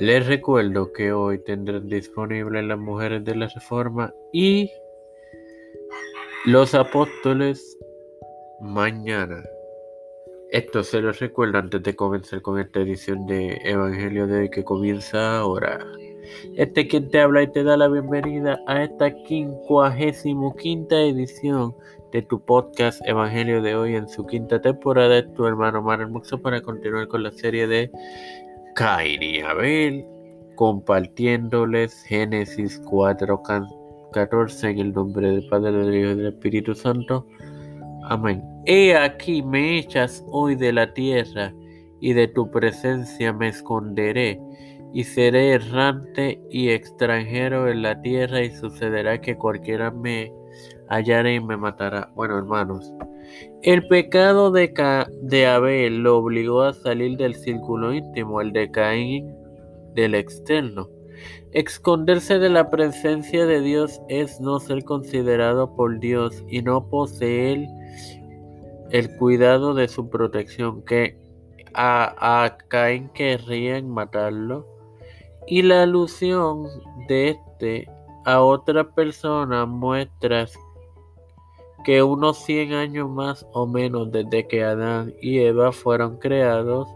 Les recuerdo que hoy tendrán disponible las mujeres de la Reforma y los apóstoles mañana. Esto se los recuerdo antes de comenzar con esta edición de Evangelio de hoy que comienza ahora. Este quien te habla y te da la bienvenida a esta quincuagésimo quinta edición de tu podcast Evangelio de hoy en su quinta temporada. Es tu hermano Mar Hermoso para continuar con la serie de Cain y Abel, compartiéndoles Génesis 4, 14 en el nombre del Padre, del Hijo y del Espíritu Santo. Amén. He aquí me echas hoy de la tierra, y de tu presencia me esconderé, y seré errante y extranjero en la tierra, y sucederá que cualquiera me hallaré me matará. Bueno, hermanos, el pecado de, de Abel lo obligó a salir del círculo íntimo, el de Caín del externo. Esconderse de la presencia de Dios es no ser considerado por Dios y no poseer el cuidado de su protección, que a, a Caín querrían matarlo, y la alusión de este a otra persona muestra que unos 100 años más o menos desde que Adán y Eva fueron creados,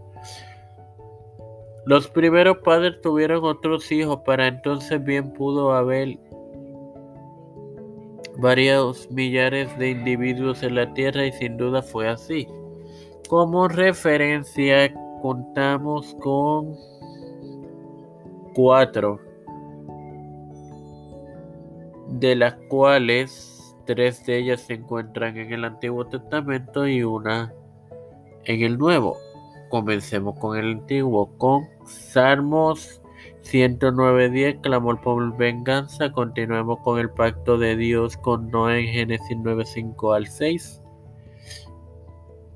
los primeros padres tuvieron otros hijos, para entonces bien pudo haber varios millares de individuos en la tierra y sin duda fue así. Como referencia contamos con cuatro, de las cuales Tres de ellas se encuentran en el Antiguo Testamento y una en el Nuevo. Comencemos con el Antiguo, con Salmos 109.10, clamor por venganza. Continuemos con el pacto de Dios con Noé en Génesis 9.5 al 6.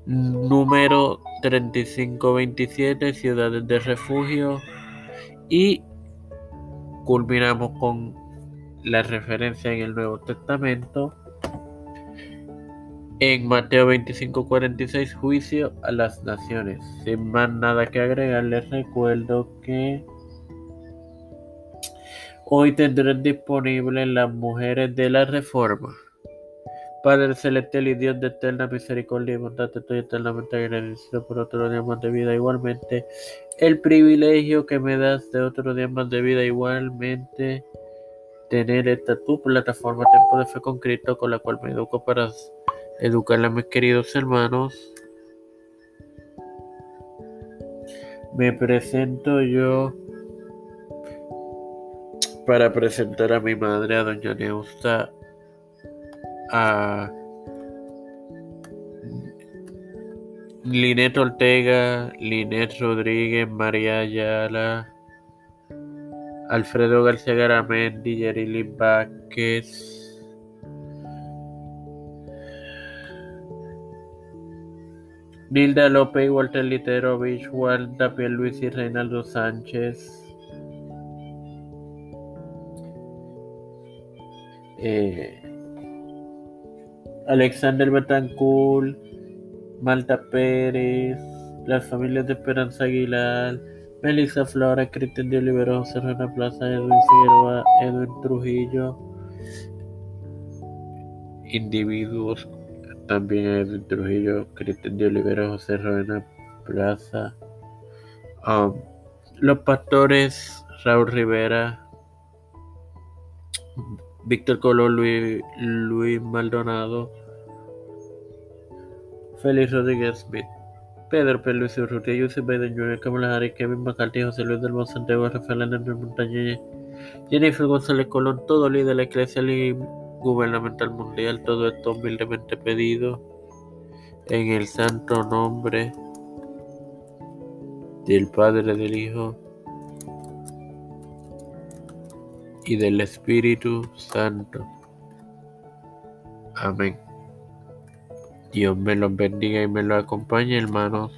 Número 35.27, ciudades de refugio. Y culminamos con la referencia en el Nuevo Testamento. En Mateo 25:46, juicio a las naciones. Sin más nada que agregar, les recuerdo que hoy tendrán disponible las mujeres de la reforma. Padre celestial y Dios de eterna misericordia y bondad, estoy eternamente agradecido por otro día más de vida. Igualmente, el privilegio que me das de otro día más de vida. Igualmente, tener esta tu plataforma Tiempo de Fe con Cristo con la cual me educo para educar a mis queridos hermanos. Me presento yo para presentar a mi madre, a doña Neusta, a Linet Ortega, Linet Rodríguez, María Ayala, Alfredo García Garamendi, Yerili Vázquez, Nilda López, Walter Litero, Juan Tapia Luis y Reinaldo Sánchez. Eh, Alexander Betancourt, Malta Pérez, las familias de Esperanza Aguilar, Melissa Flora, Cristian de Olivero, Reina Plaza, Edwin Figueroa, Edwin Trujillo, individuos, también Edwin Trujillo, Cristian de Olivero, José Reina Plaza, um, los pastores Raúl Rivera, Víctor Colón, Luis, Luis Maldonado, Félix Rodríguez Smith. Pedro P. Luis Urrutia, Yusuf Biden Jr., Kamala Harris, Kevin McCarthy, José Luis del Monsanto, Rafael Hernández Montañez, Jennifer González Colón, todo líder de la iglesia y gubernamental mundial, todo esto humildemente pedido en el santo nombre del Padre, del Hijo y del Espíritu Santo. Amén. Dios me los bendiga y me los acompañe, hermanos.